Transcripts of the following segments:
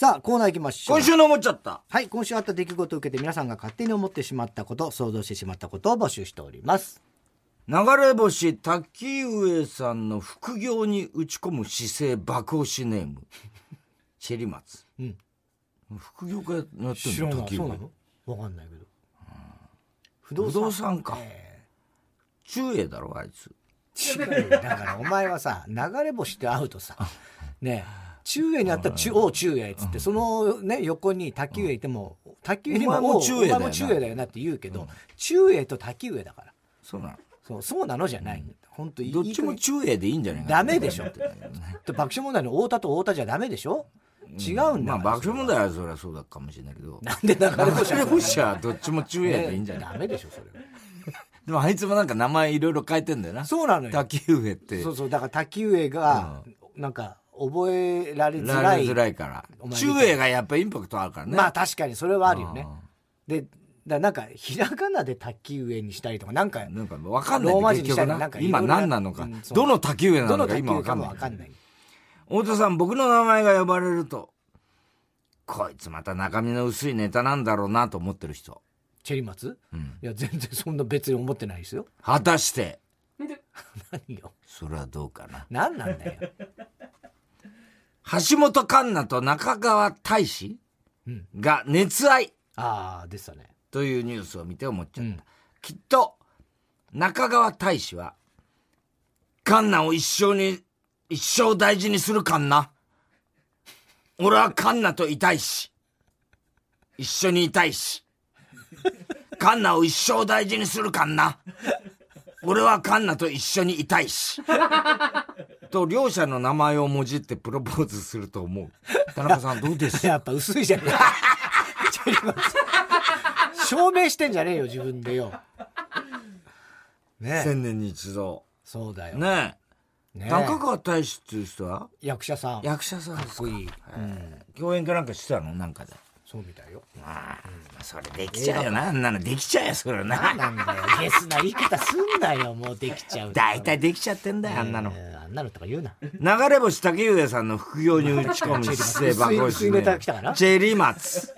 さあ、コーナー行きましょう。今週の思っちゃった。はい、今週あった出来事を受けて皆さんが勝手に思ってしまったこと、想像してしまったことを募集しております。流れ星滝上さんの副業に打ち込む姿勢爆押しネーム。チェリマツ。うん。副業家やってんの？知らない。そうな。の？わかんないけど。不不動産か。え中英だろ、あいつ。ー違うよだからお前はさ、流れ星って会うとさ、ねえ、中英にあったら中、おう中英っつって、そのね、横に滝上いても、滝上にお前も中英だよなだよなって言うけど、中英と滝上だから。そうなの。そう、そうなのじゃない。本当どっちも中英でいいんじゃないかダメでしょって爆笑問題の太田と太田じゃダメでしょ違うんだまあ爆笑問題はそれはそうだかもしれないけど。なんで流れ星流れ星はどっちも中英でいいんじゃない？ダメでしょ、それは。でもあいつもなんか名前いろいろ変えてんだよな。そうなのよ。滝上って。そうそう、だから滝上が、なんか、覚えられづらい。られづらいから中英がやっぱインパクトあるからね。まあ確かにそれはあるよね。で、だなんか、ひらがなで滝上にしたりとか、なんか、なんかわかんないローマ字にしたりなんか。今何なのかうん。どの滝上などののか今わかんない。もわかんない。太田さん、僕の名前が呼ばれると、こいつまた中身の薄いネタなんだろうなと思ってる人。チェリマツ？うんいや、全然そんな別に思ってないですよ。果たして、何よ。それはどうかな。何なんだよ。橋本環奈と中川大志うんが熱愛ああ、でしたね。というニュースを見て思っちゃった。うんきっと、中川大志は、カンナを一生に、一生大事にするカンナ。俺はカンナといたいし、一緒にいたいし、カンナを一生大事にするカンナ。俺はカンナと一緒にいたいし。と、両者の名前をもじってプロポーズすると思う。田中さんどうです？やっぱ薄いじゃねえか。チェリマツ証明してんじゃねえよ、自分でよ。ねえ千年に一度。そうだよ。ねえ。ねえ中川大志っていう人は？役者さん。役者さんか？かっこいい。共演かなんかしてたの？なんかで。そうみたいよ。ああ、それできちゃうよな。あんなのできちゃうよ、それな。なんだよ。ゲスな言い方すんなよ、もうできちゃう。大体できちゃってんだよ、あんなの。なのとか言うな。流れ星竹上さんの副業に打ち込む姿勢爆押し薄いネタ来たかなチェリマツ。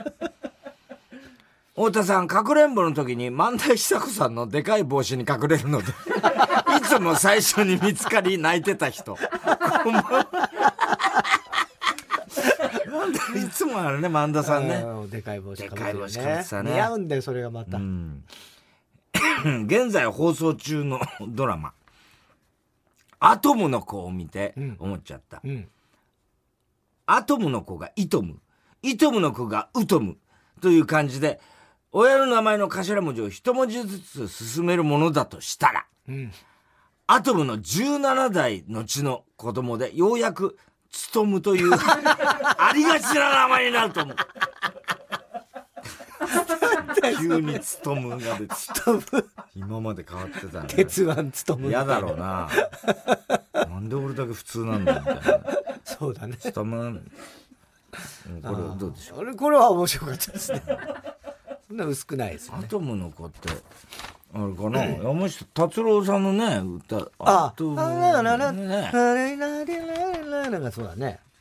太田さん、かくれんぼの時に万田久子さんのでかい帽子に隠れるので、いつも最初に見つかり泣いてた人。いつもあるね、万田さんね。うんでかい帽子かぶってたね似合うんだよ、それがまた。うん 現在放送中のドラマ、アトムの子を見て思っちゃった。うん。アトムの子がイトム、イトムの子がウトムという感じで、親の名前の頭文字を一文字ずつ進めるものだとしたら、うん。アトムの17代のちの子供で、ようやく、ツトムという、ありがちな名前になると思う。急にツトムが出て。今まで変わってたね。鉄腕務む。嫌だろうな。なんで俺だけ普通なんだよ、みたいな。そうだね。ツトム。うんこれどうでしょう？あれ、これは面白かったですね。そんな薄くないですよね。アトムの子って、あれかな、山下達郎さんのね、歌、ああらららね。らららららららそうだね。えートムの子で供もささって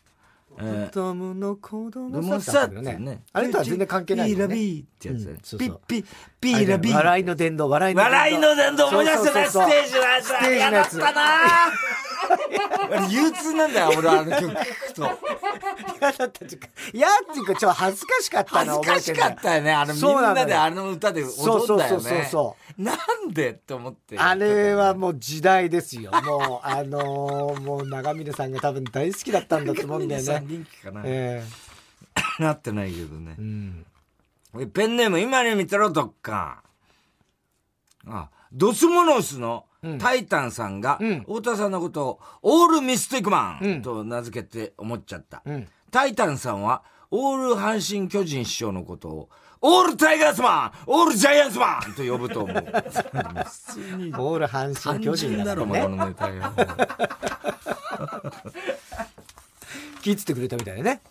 んだったけどねね。。あれとは全然関係ないピーラ。ビーってやつだようんそうそうピッピッ、ピーラビー。笑いの殿堂、笑いの殿堂。笑いの殿堂思い出せないステージのやつステージやつったな憂鬱なんだよ、俺あの曲聞くと。嫌だったっていうか、嫌っていうか、ちょっと恥ずかしかった恥のずかしかったよね。あのみんそうなのよなであの歌で踊ったよね。そうそうそうそうそなんでって思って。あれはもう時代ですよ。もう、あのーもう長峰さんが多分大好きだったんだと思うんだよさね。人気かな？えなってないけどねえ。うん。えペンネーム、今に見てろ、どっか。あ、ドスモノスのタイタンさんが、うん太田さんのことを、オールミスティックマン、うんと名付けて思っちゃった。うん。タイタンさんは、オール阪神巨人師匠のことを、オールタイガースマンオールジャイアンツマンと呼ぶと思う。オール阪神巨人だだろ、からこね。のネタよ。聞いててくれたみたいでね。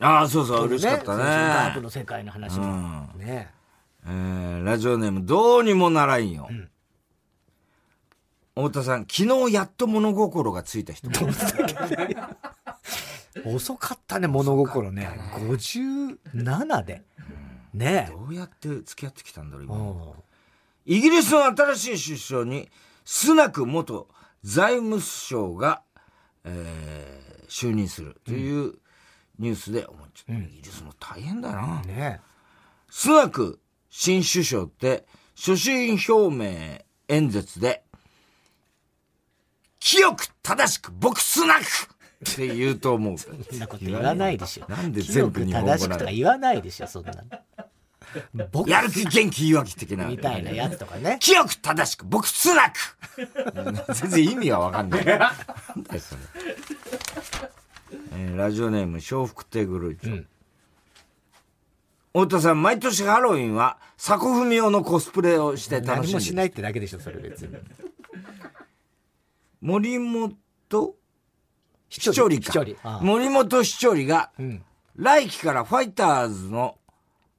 ああ、そうそう、嬉しかったそうそうガー。の世界の話も。ねえーラジオネーム、どうにもならんよ。太田さん、昨日やっと物心がついた人。遅かったね、物心ね。57で。ねどうやって付き合ってきたんだろう、え。今。うんイギリスの新しい首相に、スナク元財務省が、えー就任するというニュースで思っちゃった。イギリスも大変だな。ねスナク新首相って、所信表明演説で、清く正しく僕スナクって言うと思う。そんなこと言わないでしょ。なんで全部日本語正しくとか言わないでしょ、そんなの。僕やる気元気言い訳的な。みたいなやつとかね。清く正しく僕スナク全然意味はわかんない。なんだよそれ。えーラジオネーム、笑福亭グルーチョ。太田さん、毎年ハロウィンは、佐古文雄のコスプレをして楽何もしんでる。しないってだけでしょ、それ別に。森本視視聴率か森本視聴率が、うん。来季からファイターズの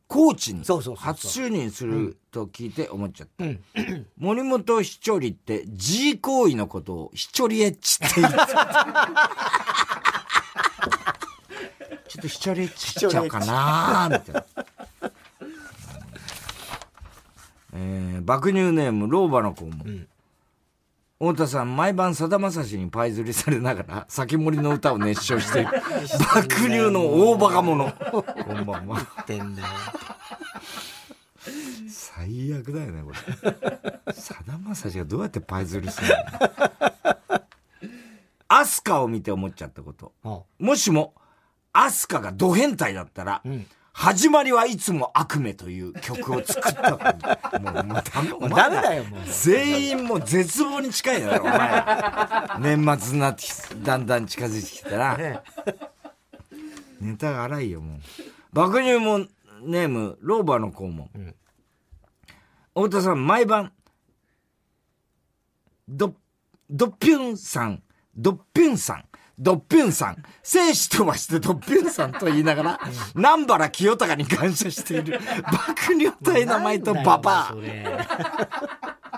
コーチに初就任すると聞いて思っちゃった。うん。森本視聴率って G 行為のことを視聴率エッチって言う。ちょっと視聴率エッチしちゃおうかなーみたいな。えー、爆乳ネーム、老婆の子も。太田さん、毎晩さだまさしにパイ釣りされながら、先森の歌を熱唱して いる。爆乳の大バカ者。こんばんは。ってんだよ。最悪だよねこれさだまさしがどうやってパイ釣りするの？アスカを見て思っちゃったことあもしもアスカがド変態だったら、ん。始まりはいつも悪夢という曲を作ったともうもうダメダメだよもう。全員もう絶望に近いだろお前ら。年末になってきだんだん近づいてきたら、ねネタが荒いよもう。爆乳もネームローバーの子も、ん。太田さん毎晩ドドッピュンさん。ドッピュンさんドッピュンさん。生死飛ばしてドッピュンさんと言いながら、南原清隆に感謝している。爆乳体名前とババアなんだよ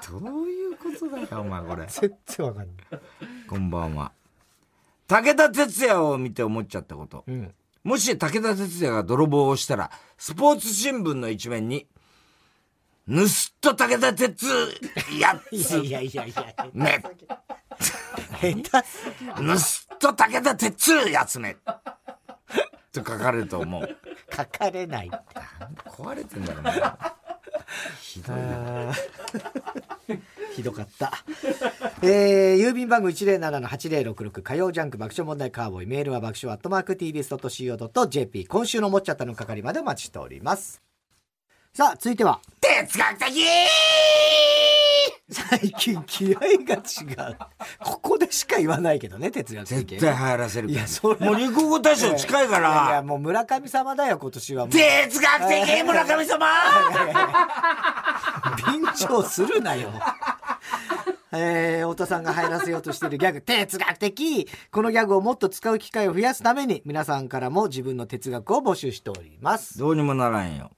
それ。どういうことだよお前これ。全然わかんない。こんばんは。武田鉄矢を見て思っちゃったこと、うん。もし武田鉄矢が泥棒をしたら、スポーツ新聞の一面に、盗っ人武田鉄やいやついやいやいや。め、下手すぎ盗っ人武田鉄やつめ。と書かれると思う。書かれないって。壊れてんだろ、お前ひどいよ。ひどかった。えー、郵便番号107-8066火曜ジャンク爆笑問題カーボーイメールは爆笑アットマーク TBS.CO.JP 今週のもっちゃったの係までお待ちしております。さあ、続いては、哲学的最近気合が違う。ここでしか言わないけどね、哲学的。絶対流行らせるから。いやそれもう流行語大賞近いかいやいや、ら。もう村上様だよ、今年は。哲学的 村上様便乗するなよ。えー、太田さんが入らせようとしているギャグ、哲学的このギャグをもっと使う機会を増やすために、皆さんからも自分の哲学を募集しております。どうにもならんよ。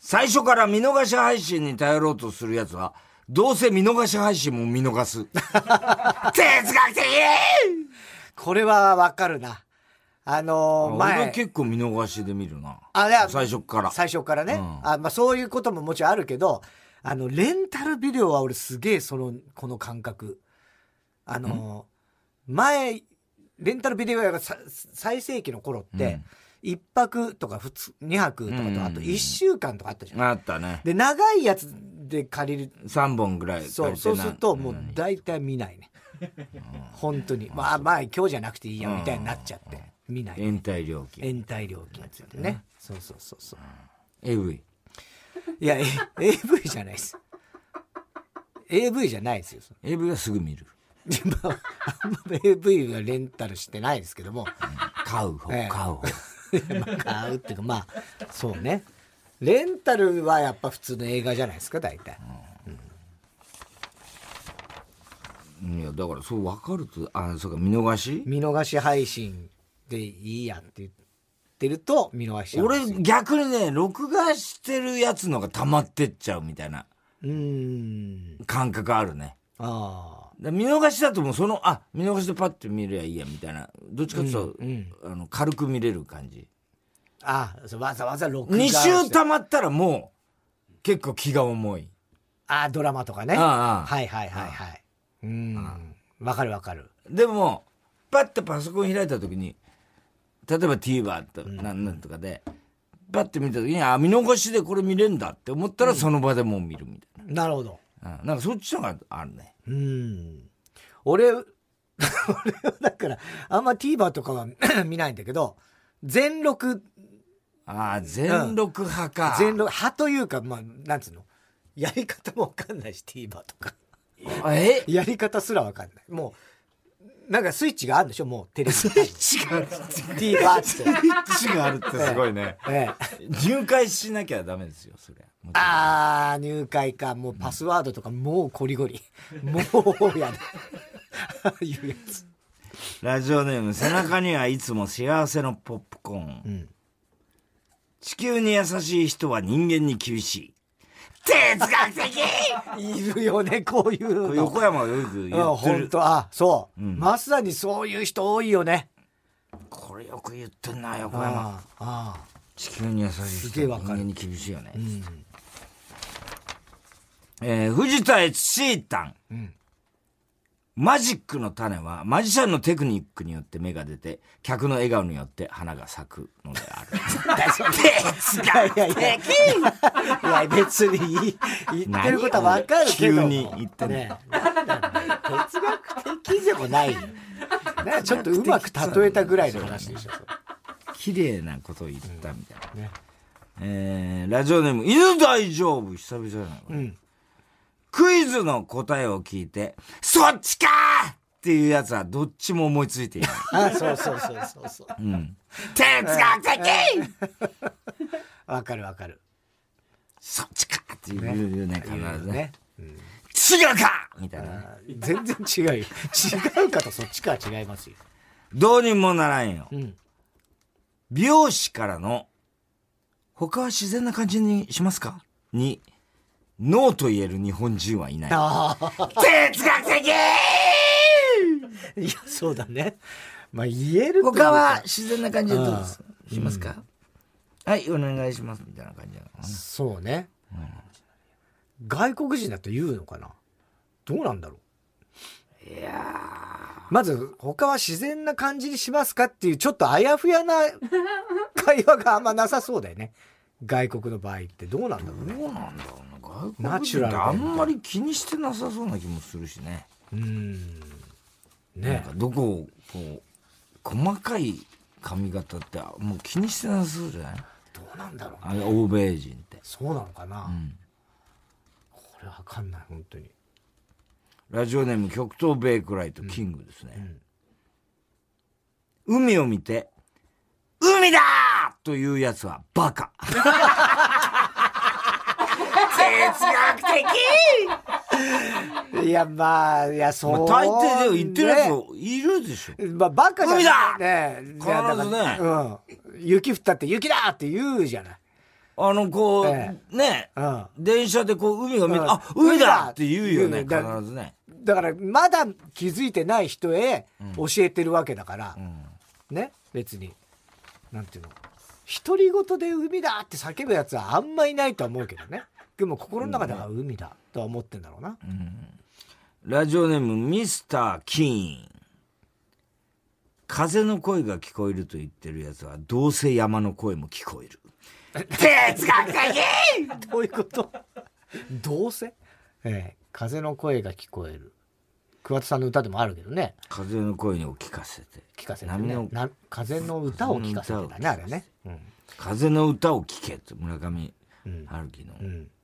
最初から見逃し配信に頼ろうとするやつは、どうせ見逃し配信も見逃す。哲学的これはわかるな。あのー、俺前。結構見逃しで見るな。あいや最初っから。最初からね。うんあまあ、そういうことももちろんあるけど、あの、レンタルビデオは俺すげえその、この感覚。あのー、前、レンタルビデオ屋がさ最盛期の頃って、一泊とか普通、二泊とかと、うんあと一週間とかあったじゃん。あったね。で、長いやつで借りる。3本ぐらいそう、なそうするともう大体見ないね。本当に。まあまあ今日じゃなくていいやみたいになっちゃって。見ない。延滞料金。延滞料金ついてね。そうそうそうそう。AV。いや、AV じゃないです。AV じゃないですよ。そ AV はすぐ見る。れ まああんま AV はレンタルしてないですけども。買う方、ええ買う方。まあ買うっていうか、まあ、そうね。レンタルはやっぱ普通の映画じゃないですか、大体。いや、だからそう分かると、あ、そうか、見逃し？見逃し配信でいいやって言ってると、見逃し俺逆にね、録画してるやつのが溜まってっちゃうみたいなうーん。感覚あるね。ああ。だ見逃しだともうその、あ、見逃しでパッて見りゃいいや、みたいな。どっちかというと、うんうんあの、軽く見れる感じ。あわざわざ録画2して週溜まったらもう、結構気が重い。あドラマとかね。はいはいはいはい。うん。わかるわかる。でも、パッてパソコン開いた時に、例えば TVer となんなんとかで、パッて見た時に、あ、見逃しでこれ見れんだって思ったらその場でもう見るみたいなるほど。な。うんなんかそっちのがあるね。うん。俺、俺はだから、あんま TVer とかは 見ないんだけど、全録、ああ、全録派か。全録、派というか、まあ、なんつうの、やり方もわかんないし、TVer とか。あえ？やり方すらわかんない。もう、なんかスイッチがあるんでしょもうテレビ。スイッチがある。TVer って。スイッチがあるってすごいね。ええ。入会しなきゃダメですよ、それ。あー、入会か。もうパスワードとかもうコリゴリ。もうやだ。いうやつ。ラジオネーム、背中にはいつも幸せのポップコーン。ん地球に優しい人は人間に厳しい。哲学的いるよね、こういうの。横山がよく言うん、ってる。本当あ、そう、んまさにそういう人多いよね。これよく言ってんな、横山。ああ、あ地球に優しいすげえわかる人は人間に厳しいよね。あ。うん。えー藤田悦シータン。んマジックの種は、マジシャンのテクニックによって芽が出て、客の笑顔によって花が咲くのである。哲いやいやいや。いや、別に言ってることはわかるけど。急に言ってね哲学的でもないよ。ね、ちょっとうまく例えたぐらいの話でしょ。綺麗なことを言ったみたいな。ね。えー、ラジオネーム、犬大丈夫？久々じゃない、うん。クイズの答えを聞いて、そっちかーっていうやつはどっちも思いついていない。あ、そうそうそうそうそう。うん。哲学的 わかるわかる。そっちかっていうよね、必ずね。ね。違うかみたいな全然違うよ。違うかとそっちかは違いますよ。どうにもならんよ。うん。美容師からの、他は自然な感じにしますか？に、ノーと言える日本人はいない。ああ。哲学的いや、そうだね。まあ、言える他は自然な感じでどうです？しますか、はい、お願いします。みたいな感じなのかな。そうね。外国人だと言うのかな？どうなんだろう？いやまず、他は自然な感じにしますかっていう、ちょっとあやふやな 会話があんまなさそうだよね。外国の場合ってどうなんだろうね。どうなんだろうな。外ナチュラルであんまり気にしてなさそうな気もするしね。うん。ねかどこを、こう、細かい髪型ってもう気にしてなさそうじゃない？どうなんだろうあれ欧米人って。そうなのかな、んこれわかんない、本当に。ラジオネーム極東ベイクライトキングですね。海を見て、海だーというやつはバカ。哲学的いや、まあ、いや、そう、まあ、大抵で言ってるやねついるでしょ。まあ、バカじゃ海だね。必ずねうん。雪降ったって雪だって言うじゃない。あの、こう、えね、うん。電車でこう海を見て、うんあ、海だって言うよね、必ずね。だから、まだ気づいてない人へ教えてるわけだから、ね、別に。なんていうの。独り言で海だって叫ぶやつはあんまいないとは思うけどね。でも心の中では海だとは思ってんだろうな。ラジオネームミスター・キーン。風の声が聞こえると言ってるやつは、どうせ山の声も聞こえる。哲学的 どういうこと？どうせ？ええ風の声が聞こえる。桑田さんの歌でもあるけどね。風の声を聞かせて。聞かせて。ねな風の歌を聞かせてたね、あれね。うん。風の歌を聞けって村上うん春樹のうん。所蔵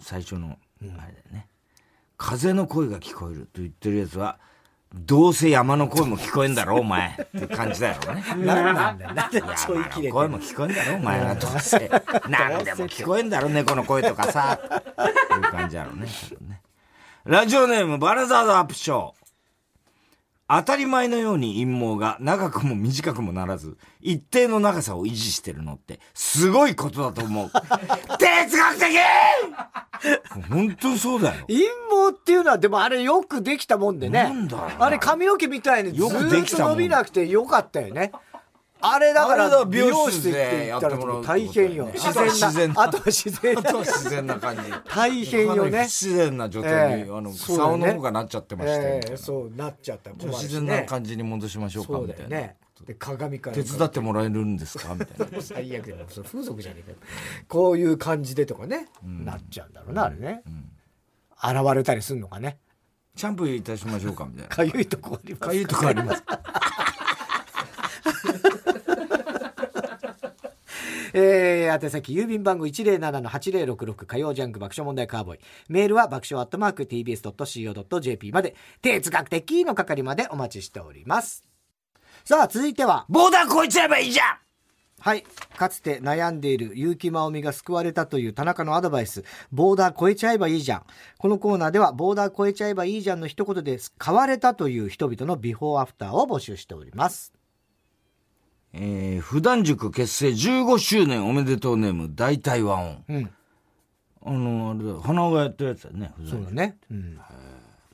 最初のあれだよね、風の声が聞こえると言ってるやつはどうせ山の声も聞こえんだろお前。って感じだよね。な んなんだよ。なんでちょい切れて声も聞こえんだろお前は。どうせ。何でも聞こえんだろ猫の声とかさ。いう感じだろうね。ラジオネームバラザードアップショー当たり前のように陰毛が長くも短くもならず、一定の長さを維持してるのって、すごいことだと思う。哲学的本当にそうだよ。陰毛っていうのは、でもあれよくできたもんでね。なんだあれ髪の毛みたいにずっと伸びなくてよかったよね。あれだから、美容室でやってもらう大変よ。自然な。ああとは自然なあとは。自然な感じ。大変よね自然な状態に、ええあの、竿の方がなっちゃってまして、そうなっちゃった自然な感じに戻しましょうか、みたいな。で、鏡から。手伝ってもらえるんですかみたいな。最悪だよ。それ風俗じゃねえかよ。こういう感じでとかね、なっちゃうんだろうな、あれね。現れたりすんのかね。シャンプーいたしましょうかみたいな。かゆいとこありますかゆいとこあります。えー、宛先、郵便番号107-8066火曜ジャンク爆笑問題カーボーイ。メールは爆笑アットマーク tbs.co.jp まで、哲学的の係までお待ちしております。さあ、続いては、ボーダー超えちゃえばいいじゃんはい。かつて悩んでいる結城まおみが救われたという田中のアドバイス、ボーダー超えちゃえばいいじゃん。このコーナーでは、ボーダー超えちゃえばいいじゃんの一言で変われたという人々のビフォーアフターを募集しております。えー、普段塾結成15周年おめでとうネーム大体和音。うん。あの、あれだよ、花がやったやつだよね。普段そうだね。うん。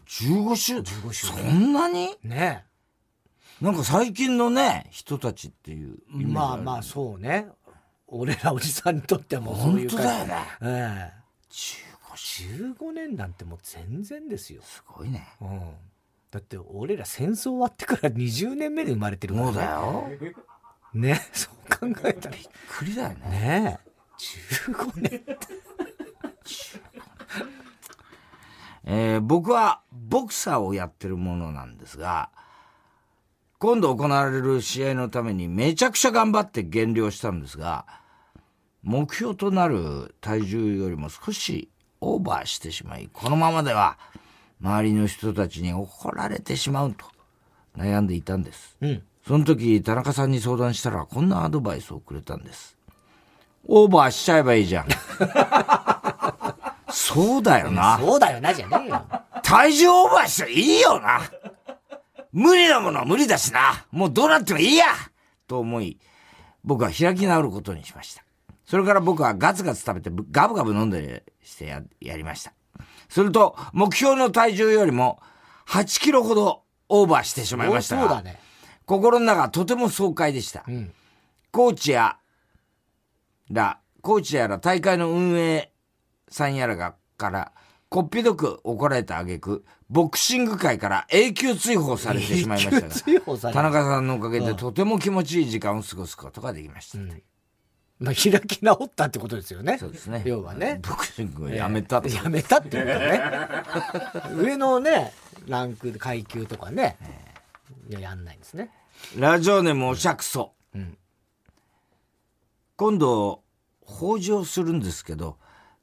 15周年15周そんなに？ねなんか最近のね、人たちっていうまあまあ、そうね。俺らおじさんにとってはもうそういう本当だよね。ええ15 15年なんてもう全然ですよ。すごいね。うん。だって俺ら戦争終わってから20年目で生まれてるから、ね。そうだよ。ね、そう考えたら。びっくりだよね。ねえ。15年。えー僕はボクサーをやってるものなんですが、今度行われる試合のためにめちゃくちゃ頑張って減量したんですが、目標となる体重よりも少しオーバーしてしまい、このままでは周りの人たちに怒られてしまうと悩んでいたんです。うん。その時、田中さんに相談したら、こんなアドバイスをくれたんです。オーバーしちゃえばいいじゃん。そうだよな。そうだよな、じゃねえよ。体重オーバーしていいよな。無理なものは無理だしな。もうどうなってもいいやと思い、僕は開き直ることにしました。それから僕はガツガツ食べてぶガブガブ飲んでしてややりました。すると、目標の体重よりも8キロほどオーバーしてしまいましたが、そうだね。心の中はとても爽快でした。うん。コーチやら、コーチやら大会の運営さんやらが、から、こっぴどく怒られた挙句、ボクシング界から永久追放されてしまいましたが、田中さんのおかげでとても気持ちいい時間を過ごすことができました。まあ、開き直ったってことですよね。そうですね。要はね。ボクシングをやめたと。やめたってことね。上のね、ランク、階級とかね。いや、やんないんですね。ラジオネームおしゃくそ。ん今度、法事をするんですけど、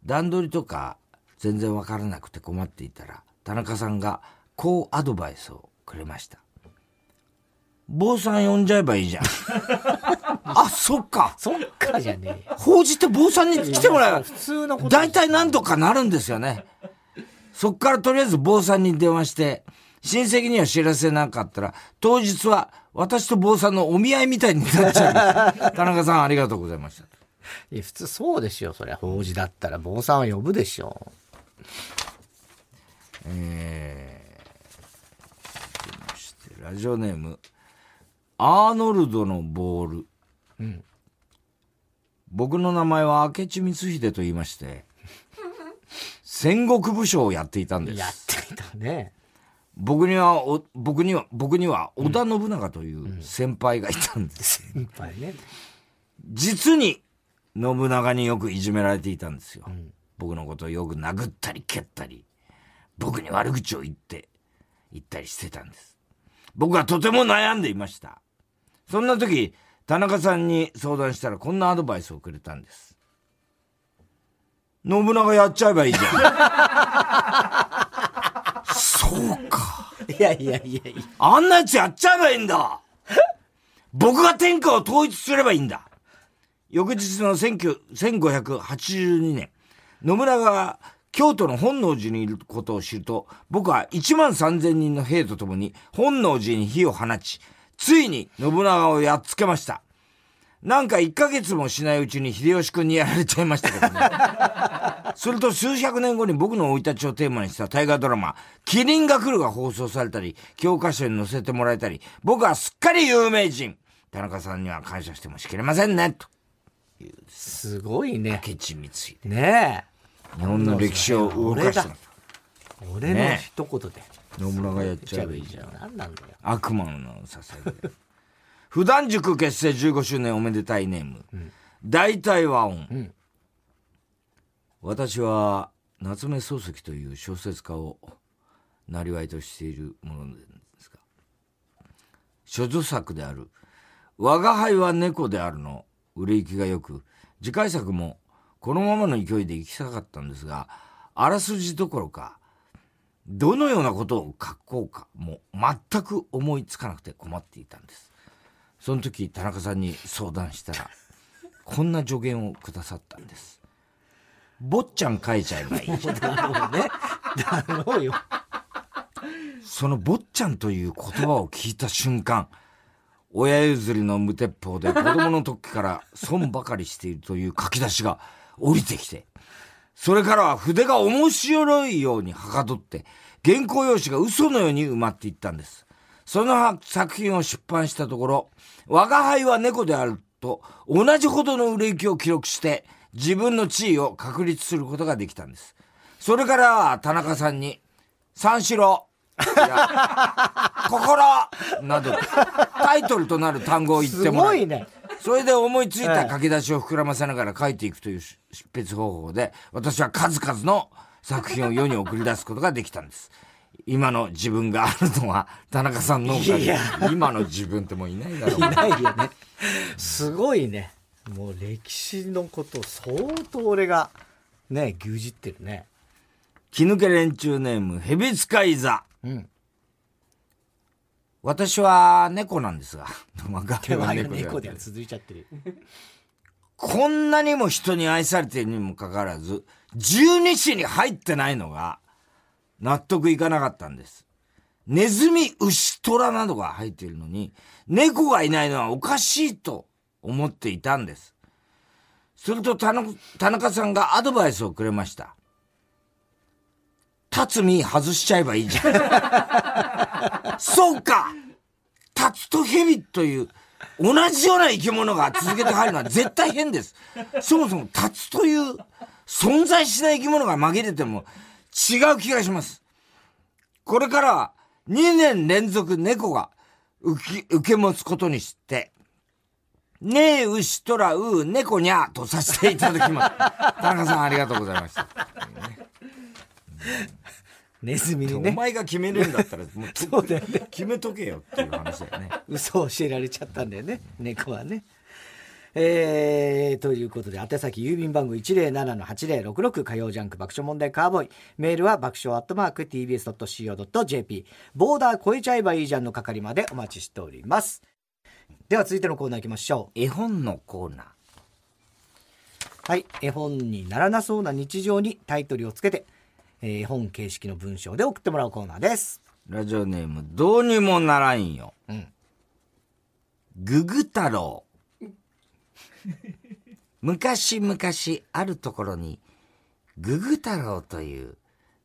段取りとか全然わからなくて困っていたら、田中さんがこうアドバイスをくれました。坊さん呼んじゃえばいいじゃん。あ、そっか。そっかじゃねえよ。法事って坊さんに来てもらえば普通のこと。大体何とかなるんですよね。そっからとりあえず坊さんに電話して、親戚には知らせなかったら、当日は私と坊さんのお見合いみたいになっちゃう。田中さんありがとうございました。いや、普通そうでしょ。そりゃ、法事だったら、坊さんは呼ぶでしょ。えー、続きまして、ラジオネーム、アーノルドのボール。うん。僕の名前は明智光秀と言いまして、戦国武将をやっていたんです。やっていたね。僕には、お僕には、僕には織田信長という先輩がいたんです。先輩ね。実に、信長によくいじめられていたんですよ。僕のことをよく殴ったり蹴ったり、僕に悪口を言って、言ったりしてたんです。僕はとても悩んでいました。そんな時、田中さんに相談したらこんなアドバイスをくれたんです。信長やっちゃえばいいじゃん。そうか。いやいやいやいや。あんなやつやっちゃえばいいんだ僕が天下を統一すればいいんだ翌日の19 1582年、信長が京都の本能寺にいることを知ると、僕は1万3000人の兵と共に本能寺に火を放ち、ついに信長をやっつけました。なんか1ヶ月もしないうちに秀吉君にやられちゃいましたけどね。すると数百年後に僕の生い立ちをテーマにした大河ドラマ、キリンが来るが放送されたり、教科書に載せてもらえたり、僕はすっかり有名人。田中さんには感謝してもしきれませんね、と。すごいね。明智光秀。ね日本の歴史を動かした。え。俺の一言で。野村がやっちゃえばいいじゃん。何なんだよ。悪魔のささやきで。普段塾結成15周年おめでたいネーム。大体和音。ん私は夏目漱石という小説家をなりわいとしているものですが、所蔵作である、我が輩は猫であるの売れ行きが良く、次回作もこのままの勢いで行きたかったんですが、あらすじどころか、どのようなことを書こうかも全く思いつかなくて困っていたんです。その時田中さんに相談したら、こんな助言をくださったんです。坊ちゃん書いちゃえばいい。だろうね。だろうよ。その坊ちゃんという言葉を聞いた瞬間、親譲りの無鉄砲で子供の時から損ばかりしているという書き出しが降りてきて、それからは筆が面白いようにはかどって、原稿用紙が嘘のように埋まっていったんです。その作品を出版したところ、我が輩は猫であると同じほどの売れ行きを記録して、自分の地位を確立することができたんです。それからは田中さんに、三四郎、心など、タイトルとなる単語を言っすてもらい、ごいね。それで思いついた書き出しを膨らませながら書いていくという執筆方法で、私は数々の作品を世に送り出すことができたんです。今の自分があるのは田中さんのおかげ今の自分ってもういないだろういないよね。すごいね。もう歴史のことを相当俺がね、牛耳ってるね。気抜け連中ネーム、ヘビ使い座。うん。私は猫なんですが、手は猫では続いちゃってる。こんなにも人に愛されているにもかかわらず、十二支に入ってないのが、納得いかなかったんです。ネズミ、牛、虎などが入っているのに、猫がいないのはおかしいと思っていたんです。すると田中さんがアドバイスをくれました。立つ身外しちゃえばいいじゃん。そうか立つと蛇という同じような生き物が続けて入るのは絶対変です。そもそも立つという存在しない生き物が紛れても違う気がします。これからは2年連続猫が受け受け持つことにして、ねえ、牛とらう、猫にゃとさせていただきます。田中さんありがとうございました。ネズミにおね、前が決めるんだったら、もう そうだよね。決めとけよっていう話だよね。嘘を教えられちゃったんだよね、猫はね。えー、ということで、宛先郵便番号107-8066火曜ジャンク爆笑問題カーボーイ。メールは爆笑アットマーク tbs.co.jp。ボーダー超えちゃえばいいじゃんの係までお待ちしております。では続いてのコーナー行きましょ絵本のコーナー。う。はい。絵本にならなそうな日常にタイトルをつけて、えー絵本形式の文章で送ってもらうコーナーです。ラジオネーム、どうにもならんよ。うん。ぐぐ太郎。昔々あるところに、ぐぐ太郎という、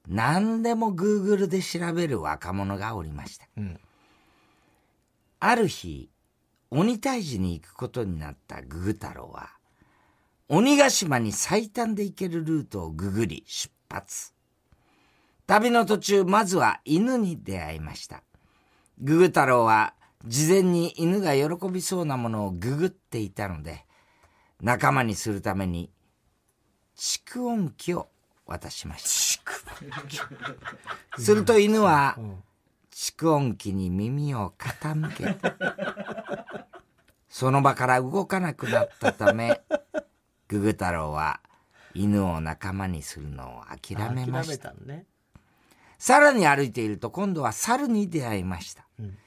何でもグーグルで調べる若者がおりました。うん。ある日、鬼退治に行くことになったググ太郎は、鬼ヶ島に最短で行けるルートをググり出発。旅の途中、まずは犬に出会いました。ググ太郎は、事前に犬が喜びそうなものをググっていたので、仲間にするために、蓄音機を渡しました。すると犬は、蓄音機に耳を傾けて、その場から動かなくなったため、ググ太郎は犬を仲間にするのを諦めました。たのね。さらに歩いていると今度は猿に出会いました。ん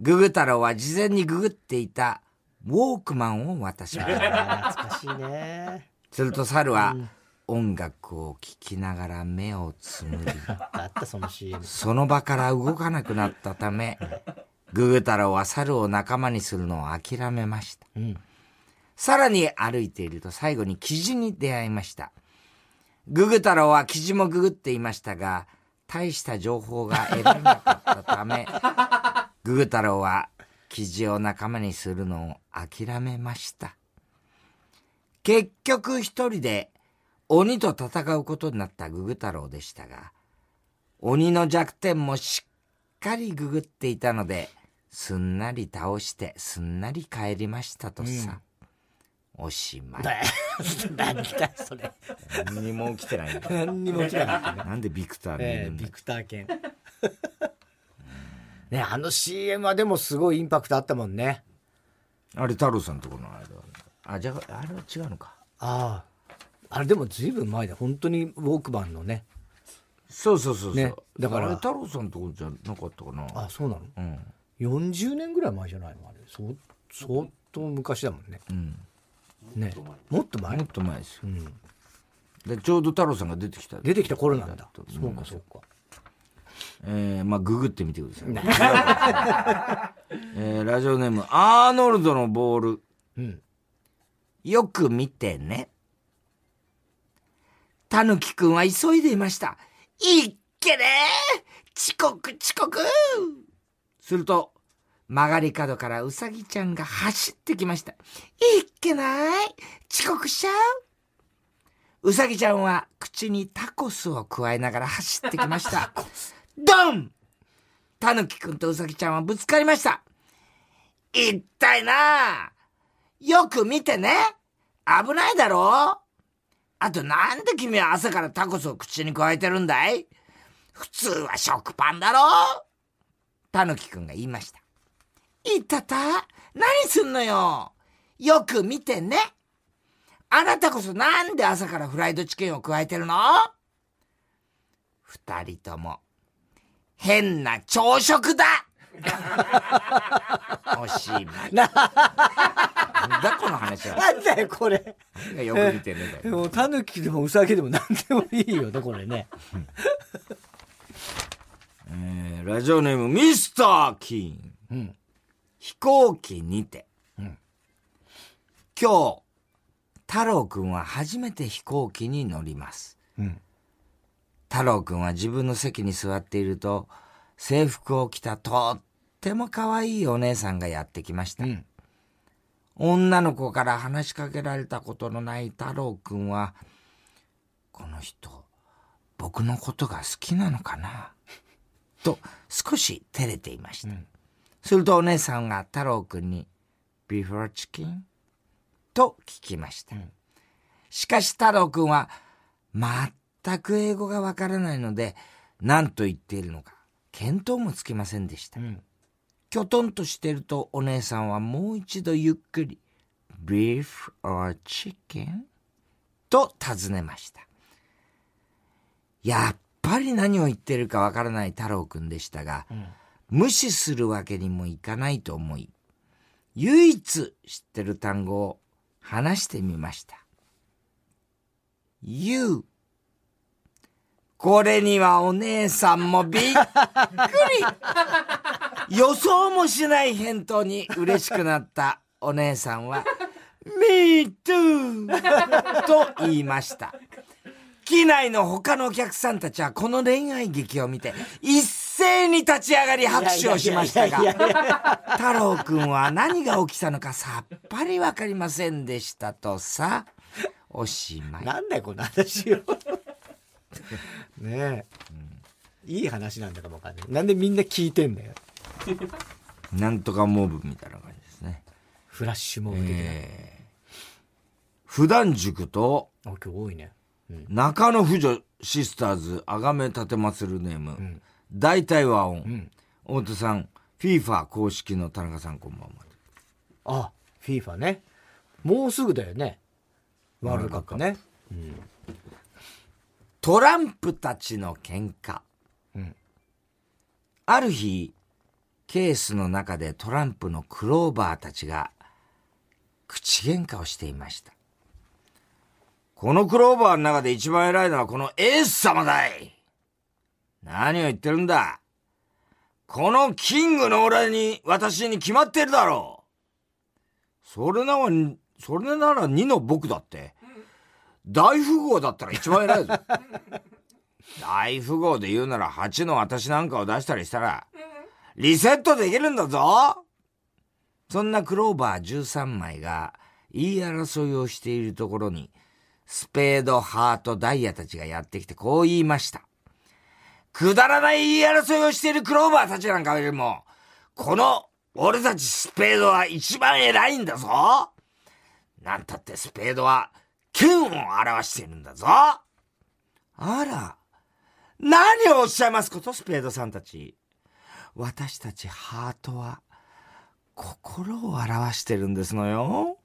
ググ太郎は事前にググっていたウォークマンを渡しました。懐かしいね。すると猿は音楽を聴きながら目をつむり、その場から動かなくなったため、ググ太郎は猿を仲間にするのを諦めました。うん。さらに歩いていると最後にキジに出会いました。ググ太郎は記事もググっていましたが、大した情報が得られなかったため、ググ太郎は記事を仲間にするのを諦めました。結局一人で鬼と戦うことになったググ太郎でしたが、鬼の弱点もしっかりググっていたので、すんなり倒してすんなり帰りましたとさ。うん、おしまい。何だそれ。何にも起きてない。何にも起きてない、なんでビクターに、えー、ビクター犬。ね、あの CM はでもすごいインパクトあったもんね。あれ、太郎さんとこの間。あ、じゃあ、あれは違うのか。ああ。あれでもずいぶん前で、本当にウォークマンのね。そうそうそうそう。ね、だから。あれ、太郎さんとこじゃなかったかな。あ、そうなの？うん。40年ぐらい前じゃないの？あれ。そう相当昔だもんね。うん。ね。もっと前？もっと前ですよ。うん。で、ちょうど太郎さんが出てきた。出てきた頃なんだ。そうか、そうか。えー、まあ、ググってみてください。えー、ラジオネーム、アーノルドのボール。うん。よく見てね。たぬきくんは急いでいました。いっけね遅刻遅刻すると、曲がり角からうさぎちゃんが走ってきました。いっけない？遅刻しちゃう？うさぎちゃんは口にタコスを加えながら走ってきました。ドンたぬきくんとうさぎちゃんはぶつかりました。いったいなよく見てね危ないだろあとなんで君は朝からタコスを口に加えてるんだい?普通は食パンだろ?たぬきくんが言いました。いたた?何すんのよ?よく見てね。あなたこそなんで朝からフライドチキンを加えてるの?二人とも。変な朝食だ。おしまい。なんだこの話は。なんだよ、これ。よく見てるんだよ。もう、タヌキでもウサギでも何でもいいよね、これね。えー、ラジオネーム、ミスター・キーン。うん、飛行機にて。うん、今日、太郎くんは初めて飛行機に乗ります。うん、太郎くんは自分の席に座っていると、制服を着たとっても可愛いお姉さんがやってきました。うん、女の子から話しかけられたことのない太郎くんは、この人、僕のことが好きなのかな？と少し照れていました。うん、するとお姉さんが太郎くんに、ビフォーチキンと聞きました。うん、しかし太郎くんは、全く英語がわからないので、何と言っているのか、見当もつきませんでした。うんきょとんとしてるとお姉さんはもう一度ゆっくり、beef or chicken? と尋ねました。やっぱり何を言ってるかわからない太郎くんでしたが、うん、無視するわけにもいかないと思い、唯一知ってる単語を話してみました。You これにはお姉さんもびっくり 予想もしない返答に嬉しくなったお姉さんは、Me too! と言いました。機内の他のお客さんたちはこの恋愛劇を見て一斉に立ち上がり拍手をしましたが、太郎くんは何が起きたのかさっぱりわかりませんでしたとさ、おしまい。なんだよ、この話を。ねえ、うん、いい話なんだかもわかんないなんでみんな聞いてんだよ。なんとかモブみたいな感じですね。フラッシュモブ的な、えー、普段塾とあ今日多いね、うん、中野婦女シスターズあがめ立てまつるネーム、うん、大体和音、うん、太田さん FIFA 公式の田中さんこんばんは。あ FIFA ね。もうすぐだよね。ワールドカップね、うん、トランプたちの喧嘩。うん。ある日、ケースの中でトランプのクローバーたちが口喧嘩をしていました。このクローバーの中で一番偉いのはこのエース様だい何を言ってるんだこのキングの俺に、私に決まってるだろうそれなら、それなら2の僕だって。大富豪だったら一番偉いぞ。大富豪で言うなら8の私なんかを出したりしたら、リセットできるんだぞそんなクローバー13枚が言い争いをしているところに、スペード、ハート、ダイヤたちがやってきてこう言いました。くだらない言い争いをしているクローバーたちなんかよりも、この俺たちスペードは一番偉いんだぞなんたってスペードは剣を表しているんだぞあら、何をおっしゃいますこと、スペードさんたち。私たちハートは、心を表してるんですのよ。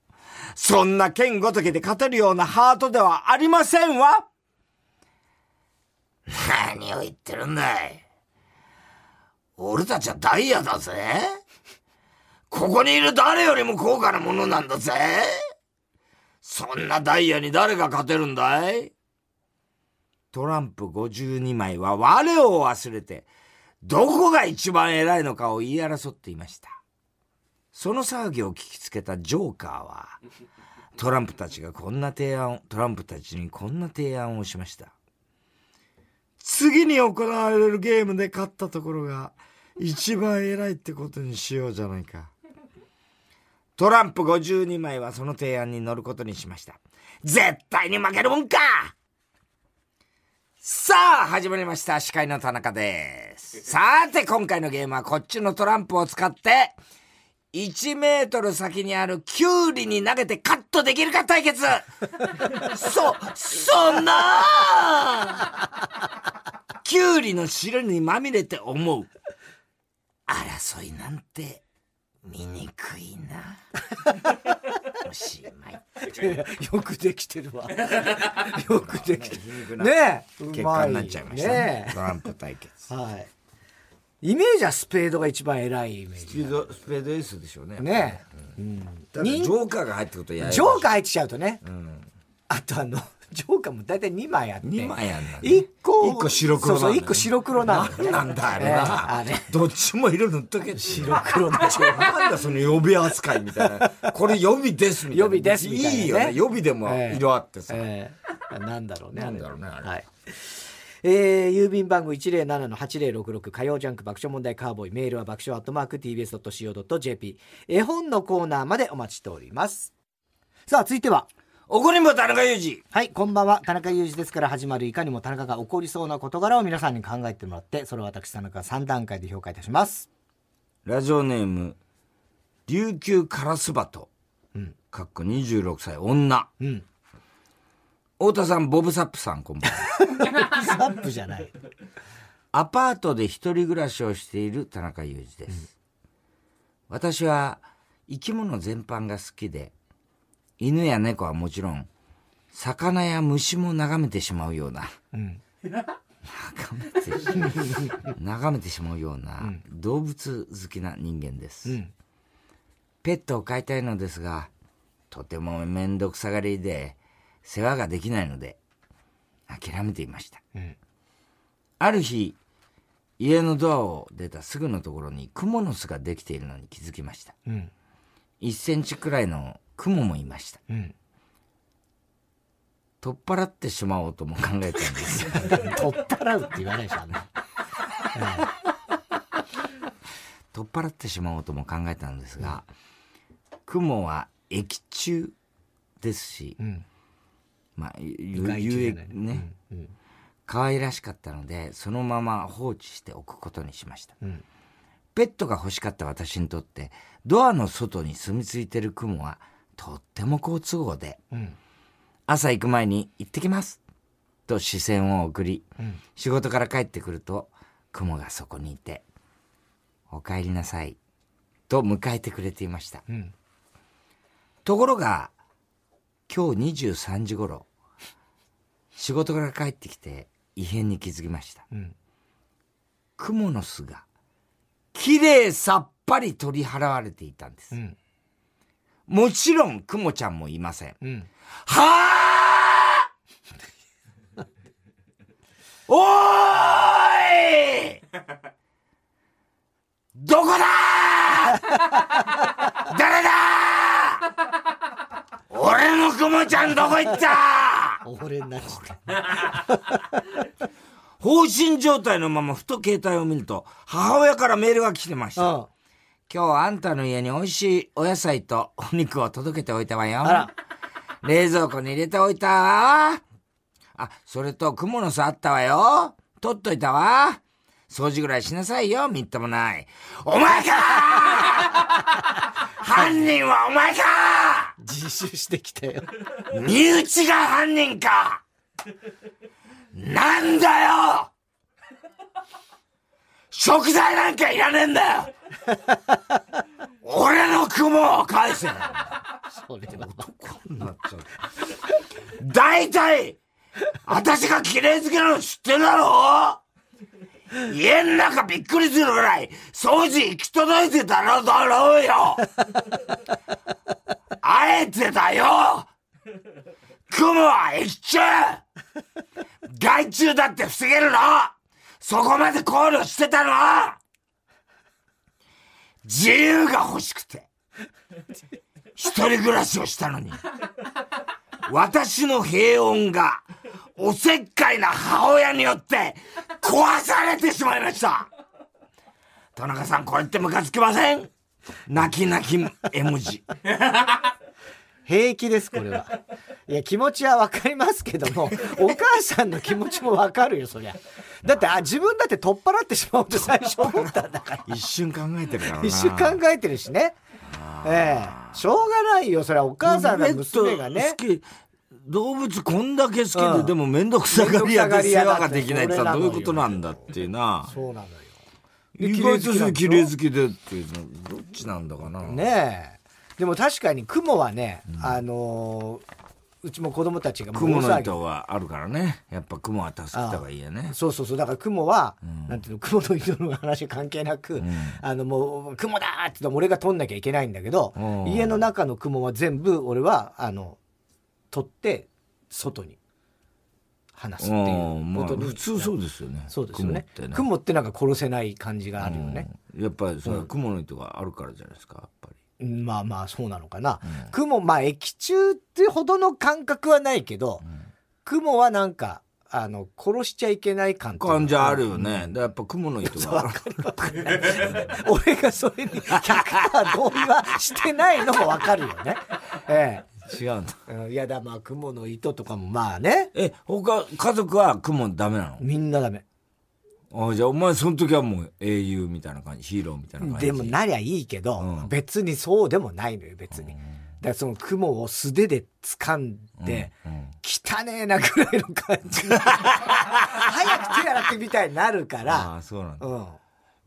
そんな剣ごときで勝てるようなハートではありませんわ何を言ってるんだい。俺たちはダイヤだぜ。ここにいる誰よりも高価なものなんだぜ。そんなダイヤに誰が勝てるんだい？トランプ52枚は我を忘れて、どこが一番偉いのかを言い争っていました。その騒ぎを聞きつけたジョーカーは、トランプたちがこんな提案を、トランプたちにこんな提案をしました。次に行われるゲームで勝ったところが一番偉いってことにしようじゃないか。トランプ52枚はその提案に乗ることにしました。絶対に負けるもんかさあ、始まりました。司会の田中です。さて、今回のゲームはこっちのトランプを使って、1メートル先にあるキュウリに投げてカットできるか対決 そ、そんなキュウリの汁にまみれて思う。争いなんて見にくいな。おしまい。よくできてるわ。よくできてる。ねえ。結果になっちゃいましたね。トランプ対決。はい。イメージはスペードが一番偉いイメージ。スペード、スペードエースでしょうね。ねえ。うん。ジョーカーが入ってことやジョーカー入ってちゃうとね。うん。あとあの、ジョーカーも大体2枚あって。2枚あんだ、ね。1個。1個白黒なんだ、そうそう、1個白黒なんだ、なんだあれな。あれ。どっちも色塗っとけ。白黒のなんだその予備扱いみたいな。これ予備ですみたいな。予備ですみたいな、いいよね。予備でも色あってさ。えー、なんだろうね。なんだろうね、あれ。はい。えー、郵便番号107-8066火曜ジャンク爆笑問題カーボーイメールは爆笑アットマーク TBS.CO.JP 絵本のコーナーまでお待ちしておりますさあ続いては怒りんぼ田中裕二。はいこんばんは。田中裕二ですから始まるいかにも田中が起こりそうな事柄を皆さんに考えてもらってそれを私田中3段階で評価いたします。ラジオネーム琉球カラスバト、うん、かっこ26歳女、うん、太田さん、ボブサップさん、こんばんは。サップじゃない。アパートで一人暮らしをしている田中裕二です。うん、私は生き物全般が好きで、犬や猫はもちろん、魚や虫も眺めてしまうような、うん、眺めて眺めてしまうような動物好きな人間です、うん、ペットを飼いたいのですが、とても面倒くさがりで、世話ができないので、諦めていました。うん、ある日、家のドアを出たすぐのところに蜘蛛の巣ができているのに気づきました。うん、1センチくらいの蜘蛛もいました。うん、取っ払ってしまおうとも考えたんです。取っ払うって言わないでしょ、ね、取っ払ってしまおうとも考えたんですが、蜘蛛は液中ですし、うん。まあ、有益ね、うんうん、可愛らしかったのでそのまま放置しておくことにしました、うん、ペットが欲しかった私にとってドアの外に住み着いてる雲はとっても好都合で、うん、朝行く前に「行ってきます」と視線を送り、うん、仕事から帰ってくると雲がそこにいて「お帰りなさい」と迎えてくれていました、ところが今日23時頃仕事から帰ってきて異変に気づきました。うん、蜘蛛の巣が、きれいさっぱり取り払われていたんです。うん、もちろん、蜘蛛ちゃんもいません。うん、はあおーいどこだ？誰だ？俺の蜘蛛ちゃんどこ行った？俺になっち。放心状態のままふと携帯を見ると、母親からメールが来てました。うん。今日はあんたの家に美味しいお野菜とお肉を届けておいたわよ。冷蔵庫に入れておいたわ。あ、それと蜘蛛の巣あったわよ。取っといたわ。掃除ぐらいしなさいよ、みっともない。お前か 犯人はお前か自首してきたよ。身内が犯人かなんだよ食材なんかいらねえんだよ。俺の雲を返せ。それは。なっちゃう。大体、私が綺麗好きなの知ってんだろ？家の中びっくりするぐらい掃除行き届いてたろだろうよ。あえてだよ。雲は液中害虫だって防げるのそこまで考慮してたの？自由が欲しくて。一人暮らしをしたのに。私の平穏がおせっかいな母親によって壊されてしまいました。田中さんこれってムカつきません？泣き泣き絵文字。平気です、これは。いや、気持ちはわかりますけども、お母さんの気持ちもわかるよ、そりゃ。だって、あ、自分だって取っ払ってしまうと最初思ったんだから。一瞬考えてるからな一瞬考えてるしね。ええしょうがないよ、それはお母さんの娘がね。動物こんだけ好きで、うんでも面倒くさがり屋で世話ができないってどういうことなんだっていうなそうなのよ。意外と綺麗好きでっていうのどっちなんだかなねえ。でも確かに雲はね、あのーうちも子供たちが雲の糸があるからね。やっぱ雲は助けた方がいいよね。そうそうそう。だから雲は、ん。なんていうの、雲の糸の話関係なく、ん。あのもう、雲だーって言っても俺が取んなきゃいけないんだけどうん、家の中の雲は全部俺は、あの、取って、外に放すっていううん。まあことに。普通そうですよね。そうですよね。雲ってね。雲ってなんか殺せない感じがあるよね。うん。やっぱりそれは雲の糸があるからじゃないですかやっぱり。うんまあまあそうなのかな。雲、まあ液中ってほどの感覚はないけど、雲はなんか、あの、殺しちゃいけない感感じあるよね。でやっぱ雲の糸が。俺がそれに100%同意はしてないのもわかるよね。え違うんだ。えうん。いやだ、まあ、雲の糸とかもまあね、え、他、家族は雲ダメなみんなダメ。のあじゃあお前その時はもう英雄みたいな感じ、ヒーローみたいな感じ。でもなりゃいいけど、うん別にそうでもないのよ、別に。だからその雲を素手で掴んで、うん汚ねえなぐらいの感じ。早く手洗ってみたいになるかあら、あ、そうなんだ。うん。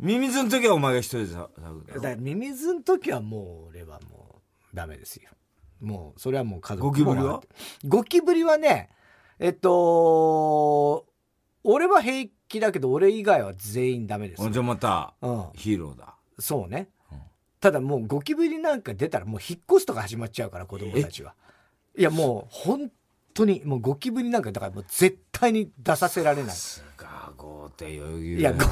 ミミズの時はお前が一人でさ騒ぐだからミミズの時はもう俺はもうダメですよ。もうそれはもう家族ゴキブリはゴキブリはね、えっと、俺は平気だけど俺以外は全員ダメですあ。じゃあまた、うん。ヒーローだ。そうねうん。ただもうゴキブリなんか出たらもう引っ越すとか始まっちゃうから子供たちは。いやもう本当にもうゴキブリなんかだからもう絶対に出させられない。すが、豪邸余裕いや、豪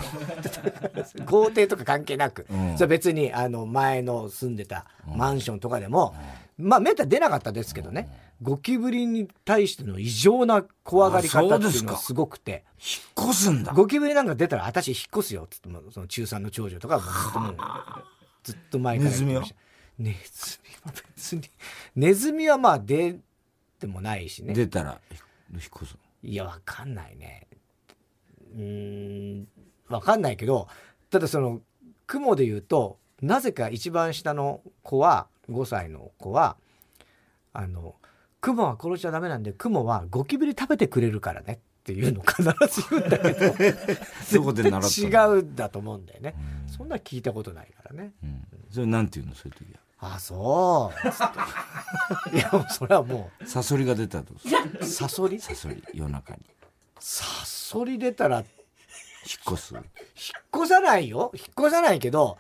豪邸とか関係なく、うん。それ別に、あの、前の住んでたマンションとかでも、まあ、めったに出なかったですけどね、ゴキブリに対しての異常な怖がり方っていうのがすごくて、引っ越すんだ。ゴキブリなんか出たら、私引っ越すよ、つっても、その中3の長女とかずっともう、ずっと前から言ってました。ネズミは別に、ネズミはまあ出てもないしね。出たら、引っ越す。いや、わかんないね。うーん、わかんないけど、ただその、雲で言うと、なぜか一番下の子は、5歳の子は、あの、雲は殺しちゃダメなんで、雲はゴキブリ食べてくれるからねっていうのを必ず言うんだけど、どこで習ったの絶対違うんだと思うんだよね。そんな聞いたことないからね。うん。それなんて言うの？そういう時は。あ、そう。いや、それはも サソリが出たとサソリ？サソリ、夜中に。サソリ出たら引っ越す？引っ越さないよ引っ越さないけど、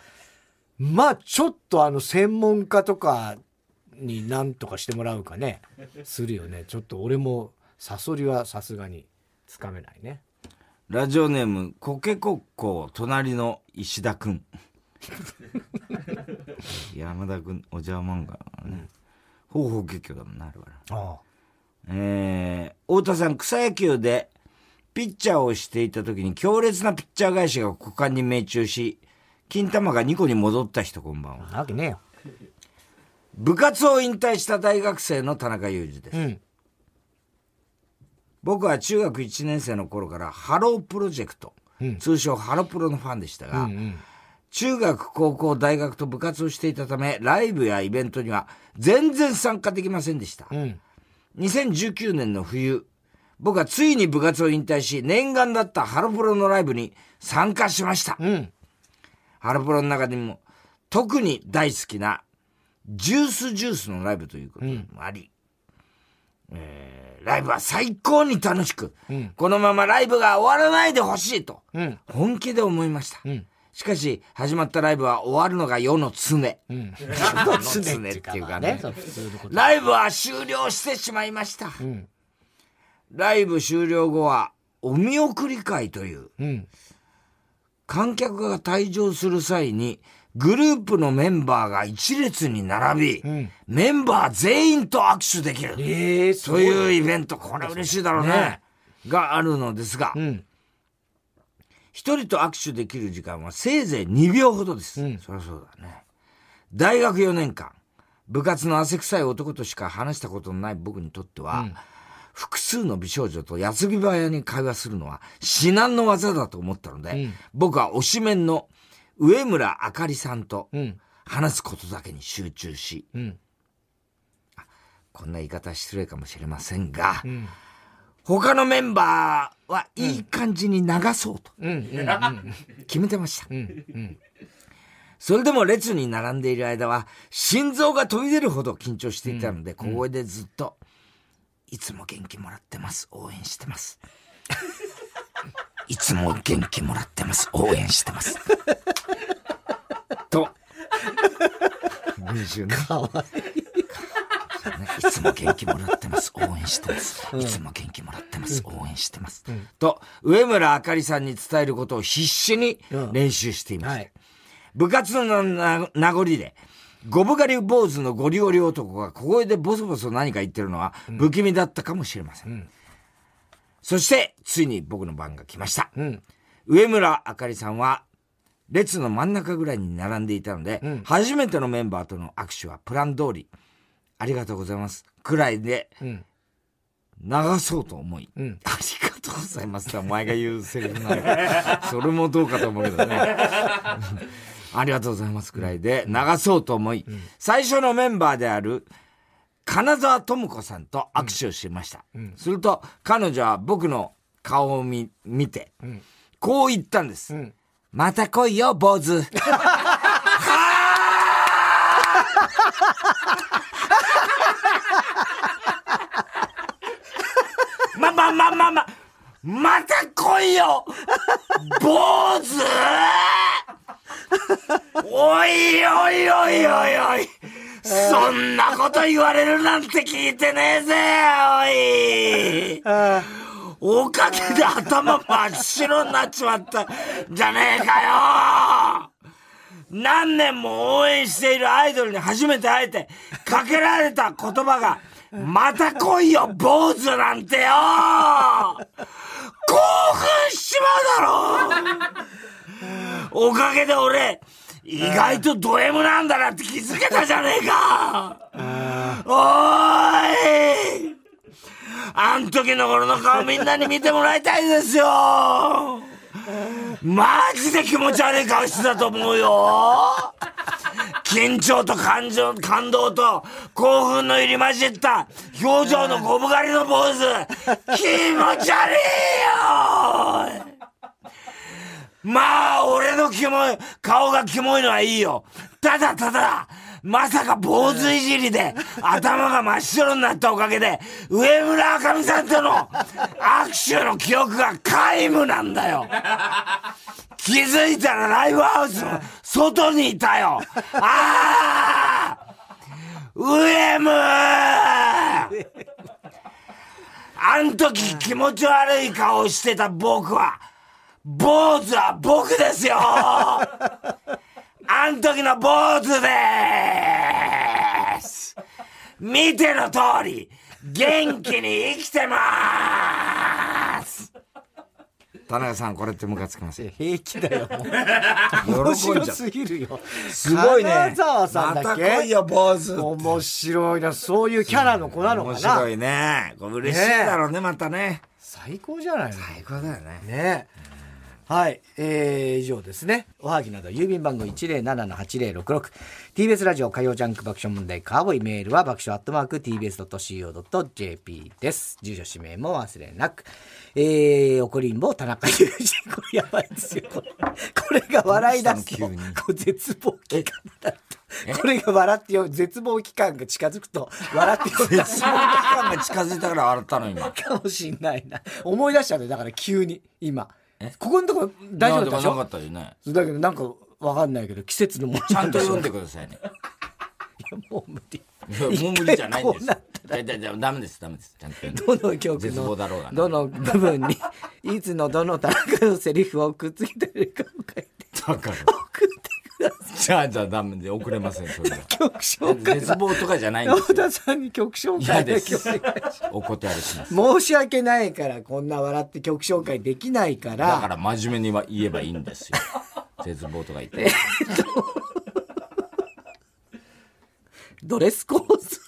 まあちょっとあの専門家とかに何とかしてもらうかね、するよね。ちょっと俺もサソリはさすがにつかめないね。ラジオネーム、コケコッコー、隣の石田くん。山田くん、お邪魔んがね。ほうほう結局だもんな、あれはな。ああ。えー、太田さん、草野球で、ピッチャーをしていた時に強烈なピッチャー返しが股間に命中し、金玉が2個に戻った人こんばんは。なわけねえよ。部活を引退した大学生の田中裕二です。うん。僕は中学1年生の頃からハロープロジェクト、通称ハロプロのファンでしたが、中学、高校、大学と部活をしていたため、ライブやイベントには全然参加できませんでした。うん。2019年の冬、僕はついに部活を引退し、念願だったハロプロのライブに参加しました。うん。ハロプロの中でも特に大好きなジュースジュースのライブということもあり、えーライブは最高に楽しく、このままライブが終わらないでほしいと、うん。本気で思いました。んしかし、始まったライブは終わるのが世の常。うん。世の常っていうかね。そう普通のこと。ライブは終了してしまいました。んライブ終了後は、お見送り会という、うん。観客が退場する際に、グループのメンバーが一列に並び、んメンバー全員と握手できる。ええそういうイベント、これ嬉しいだろうね。ねがあるのですが、うん。一人と握手できる時間はせいぜい2秒ほどです。うんそりゃそうだね。大学4年間、部活の汗臭い男としか話したことのない僕にとっては、複数の美少女と矢継ぎ早に会話するのは至難の技だと思ったので、僕は推しメンの上村あかりさんとうん。話すことだけに集中し、うん。こんな言い方は失礼かもしれませんが、ん他のメンバーはいい感じに流そうとうん。うん。決めてました。うん。うん。それでも列に並んでいる間は、心臓が飛び出るほど緊張していたので、小声でずっと、いつも元気もらってます。応援してます。いつも元気もらってます。応援してます。と、練習ね。かわいい。ねいつも元気もらってます。応援してます。いつも元気もらってます。応援してます。と、上村あかりさんに伝えることを必死に練習していました。はい。部活のな名残で、ゴブ狩り坊主のゴリゴリ男が小声でボソボソ何か言ってるのは不気味だったかもしれません。そして、ついに僕の番が来ました。うん。上村あかりさんは、列の真ん中ぐらいに並んでいたので、初めてのメンバーとの握手はプラン通り、ありがとうございます。くらいで、うん。流そうと思い、んありがとうございますってお前が言うセリフなんだそれもどうかと思うけどね。ありがとうございますくらいで流そうと思い、最初のメンバーである金沢智子さんと握手をしました。すると彼女は僕の顔を見見て、こう言ったんです。んまた来いよ、坊主。ま、ま、ま、ま、ま、また来いよ！坊主！おいおいおいおいおい！そんなこと言われるなんて聞いてねえぜおい！おかげで頭真っ白になっちまった。じゃねえかよ！何年も応援しているアイドルに初めて会えてかけられた言葉がまた来いよ坊主なんてよ興奮しちまうだろ！おかげで俺意外とド M なんだなって気づけたじゃねえか！おーい！あん時の俺の顔みんなに見てもらいたいですよマジで気持ち悪い顔してたと思うよ。緊張と感情、感動と興奮の入り混じった。表情のゴブ狩りのポーズ。気持ち悪いよ。まあ、俺のキモい、顔がキモいのはいいよ。ただただ、まさか坊主いじりで、頭が真っ白になったおかげで、上村あかみさんとの 握手の記憶が皆無なんだよ。気づいたらライブハウスの外にいたよ。ああ上村あん時気持ち悪い顔してた僕は、坊主は僕ですよあん時の坊主です見ての通り、元気に生きてまーす田中さん、これってムカつきますよ。平気だよ。面白すぎるよ。すごいね。金沢さんだっけ？また来いよ、坊主。面白いな。そういうキャラの子なのかな？面白いね。嬉しいだろうね、またね。最高じゃない？の最高だよね。ねはい。えー、以上ですね。おはぎなど、郵便番号107-8066。TBS ラジオ火曜ジャンク爆笑問題カーボーイメールは爆笑アットマーク TBS.CO.JP です。住所氏名も忘れなく。えー、怒りんぼ田中裕二。これやばいですよ。これこれが笑い出すと、こう絶望期間だと。これが笑ってよ、絶望期間が近づくと、笑ってよ、絶望期間が近づいたから笑ったの、今。かもしんないな。思い出したね。だから急に、今。ここのとこ大丈夫だったでしょ？ったよね。だけどなんかわかんないけど、季節のものちゃんと読んでくださいね。ょいやもう無理。もう無理じゃないんです一回こうなっ。いやいやいやダメです、ダメです。ちゃんと。どの曲の？どの部分に？いつのどの田中のセリフをくっつけてるかを書いてだから。送って じゃあ、じゃあダメで遅れません、それじゃ。い。曲紹介絶望とかじゃないんですよ。太田さんに曲紹嫌で介ですきお断りします。申し訳ないからこんな笑って曲紹介できないかだらから真面目には言えばいいんですよ。絶望とか言って。ドレスコーズ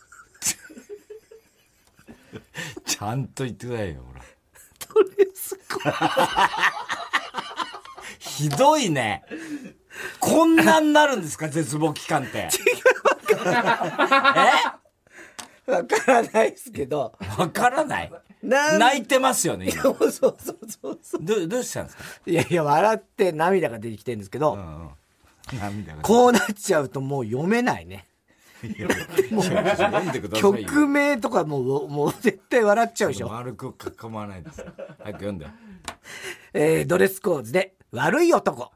ちゃんと言ってくださいよ、ほら。ドレスコー ひどいね。こんなになるんですか、絶望期間って。ズわからないですけどえわからない？泣いてますよね、今。そうそうそうそうどどうしたんですか？いやいや笑って涙が出てきてるんですけど、うんうん。涙が。こうなっちゃうともう読めないね。曲名とかもう、もう絶対笑っちゃうでしょ。丸く囲まないです。早く読んで。えードレスコーズで悪い男。